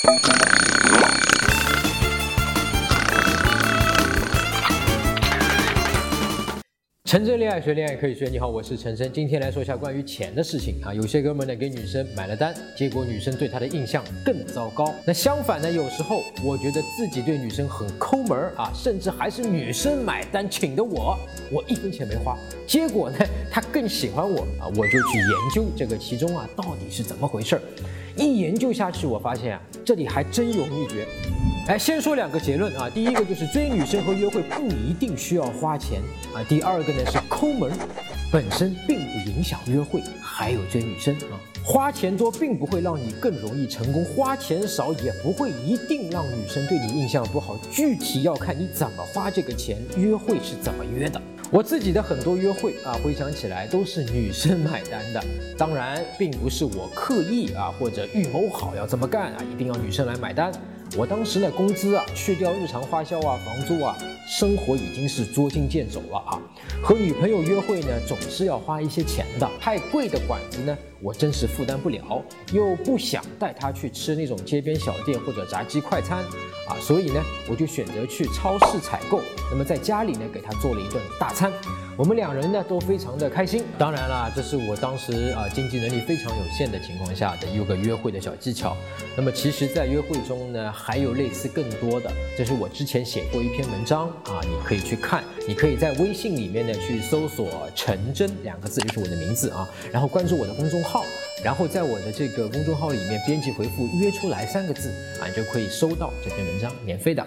Thank you. 陈真恋爱学，恋爱可以学。你好，我是陈真，今天来说一下关于钱的事情啊。有些哥们呢给女生买了单，结果女生对他的印象更糟糕。那相反呢，有时候我觉得自己对女生很抠门啊，甚至还是女生买单请的我，我一分钱没花，结果呢她更喜欢我啊，我就去研究这个其中啊到底是怎么回事儿。一研究下去，我发现啊这里还真有秘诀。哎，先说两个结论啊。第一个就是追女生和约会不一定需要花钱啊。第二个呢是抠门，本身并不影响约会，还有追女生啊。花钱多并不会让你更容易成功，花钱少也不会一定让女生对你印象不好。具体要看你怎么花这个钱，约会是怎么约的。我自己的很多约会啊，回想起来都是女生买单的。当然，并不是我刻意啊或者预谋好要这么干啊，一定要女生来买单。我当时呢，工资啊，去掉日常花销啊，房租啊，生活已经是捉襟见肘了啊。和女朋友约会呢，总是要花一些钱的。太贵的馆子呢，我真是负担不了，又不想带她去吃那种街边小店或者炸鸡快餐啊，所以呢，我就选择去超市采购。那么在家里呢，给她做了一顿大餐。我们两人呢都非常的开心。当然啦，这是我当时啊经济能力非常有限的情况下的一个约会的小技巧。那么其实，在约会中呢，还有类似更多的。这是我之前写过一篇文章啊，你可以去看。你可以在微信里面呢去搜索“陈真”两个字，就是我的名字啊，然后关注我的公众号，然后在我的这个公众号里面编辑回复“约出来”三个字啊，你就可以收到这篇文章，免费的。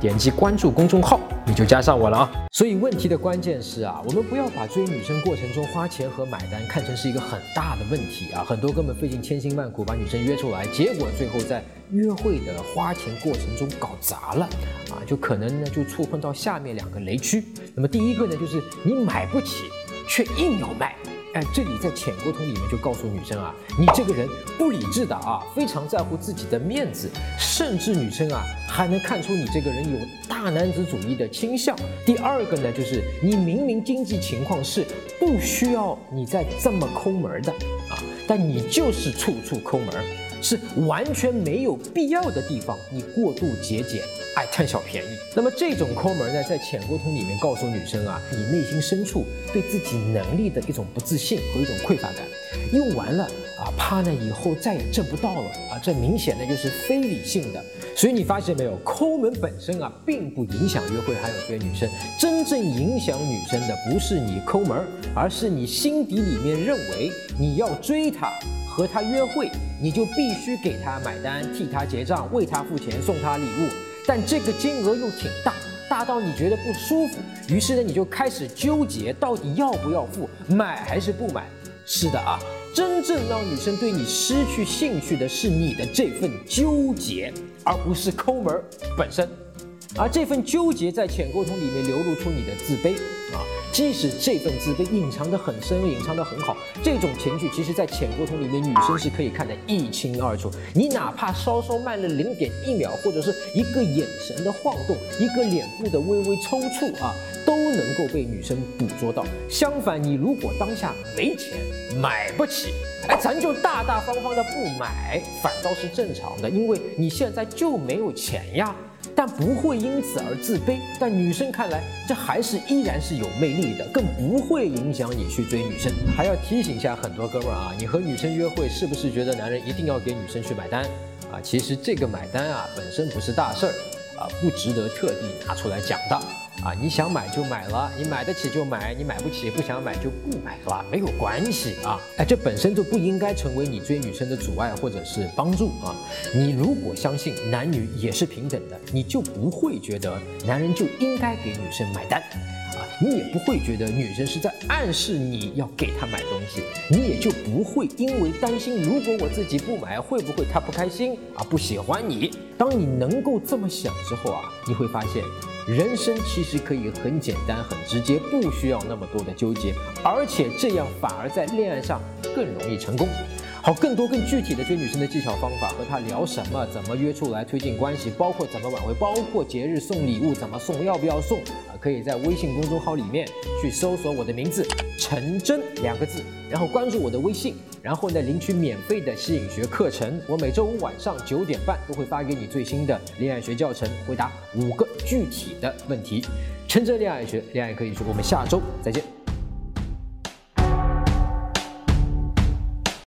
点击关注公众号，你就加上我了啊！所以问题的关键是啊，我们不要把追女生过程中花钱和买单看成是一个很大的问题啊。很多哥们费尽千辛万苦把女生约出来，结果最后在约会的花钱过程中搞砸了啊，就可能呢就触碰到下面两个雷区。那么第一个呢，就是你买不起，却硬要卖。哎，这里在浅沟通里面就告诉女生啊，你这个人不理智的啊，非常在乎自己的面子，甚至女生啊还能看出你这个人有大男子主义的倾向。第二个呢，就是你明明经济情况是不需要你再这么抠门的啊，但你就是处处抠门，是完全没有必要的地方，你过度节俭。爱贪小便宜，那么这种抠门呢，在浅沟通里面告诉女生啊，你内心深处对自己能力的一种不自信和一种匮乏感，用完了啊，怕呢以后再也挣不到了啊，这明显的就是非理性的。所以你发现没有，抠门本身啊，并不影响约会还有追女生，真正影响女生的不是你抠门，而是你心底里面认为你要追她和他约会，你就必须给他买单，替他结账，为他付钱，送他礼物。但这个金额又挺大，大到你觉得不舒服，于是呢，你就开始纠结，到底要不要付，买还是不买？是的啊，真正让女生对你失去兴趣的是你的这份纠结，而不是抠门本身。而这份纠结在浅沟通里面流露出你的自卑啊。即使这份自卑隐藏得很深，隐藏得很好，这种情绪其实，在潜沟通里面，女生是可以看得一清二楚。你哪怕稍稍慢了零点一秒，或者是一个眼神的晃动，一个脸部的微微抽搐啊，都能够被女生捕捉到。相反，你如果当下没钱，买不起，哎，咱就大大方方的不买，反倒是正常的，因为你现在就没有钱呀。但不会因此而自卑。但女生看来，这还是依然是有魅力的，更不会影响你去追女生。还要提醒一下很多哥们儿啊，你和女生约会，是不是觉得男人一定要给女生去买单啊？其实这个买单啊，本身不是大事儿啊，不值得特地拿出来讲的。啊，你想买就买了，你买得起就买，你买不起不想买就不买了，没有关系啊！哎，这本身就不应该成为你追女生的阻碍或者是帮助啊！你如果相信男女也是平等的，你就不会觉得男人就应该给女生买单。啊你也不会觉得女生是在暗示你要给她买东西，你也就不会因为担心如果我自己不买会不会她不开心啊不喜欢你。当你能够这么想之后啊，你会发现人生其实可以很简单很直接，不需要那么多的纠结，而且这样反而在恋爱上更容易成功。好，更多更具体的追女生的技巧方法，和她聊什么，怎么约出来推进关系，包括怎么挽回，包括节日送礼物怎么送，要不要送啊？可以在微信公众号里面去搜索我的名字“陈真”两个字，然后关注我的微信，然后呢领取免费的吸引学课程。我每周五晚上九点半都会发给你最新的恋爱学教程，回答五个具体的问题。陈真恋爱学，恋爱可以说，我们下周再见。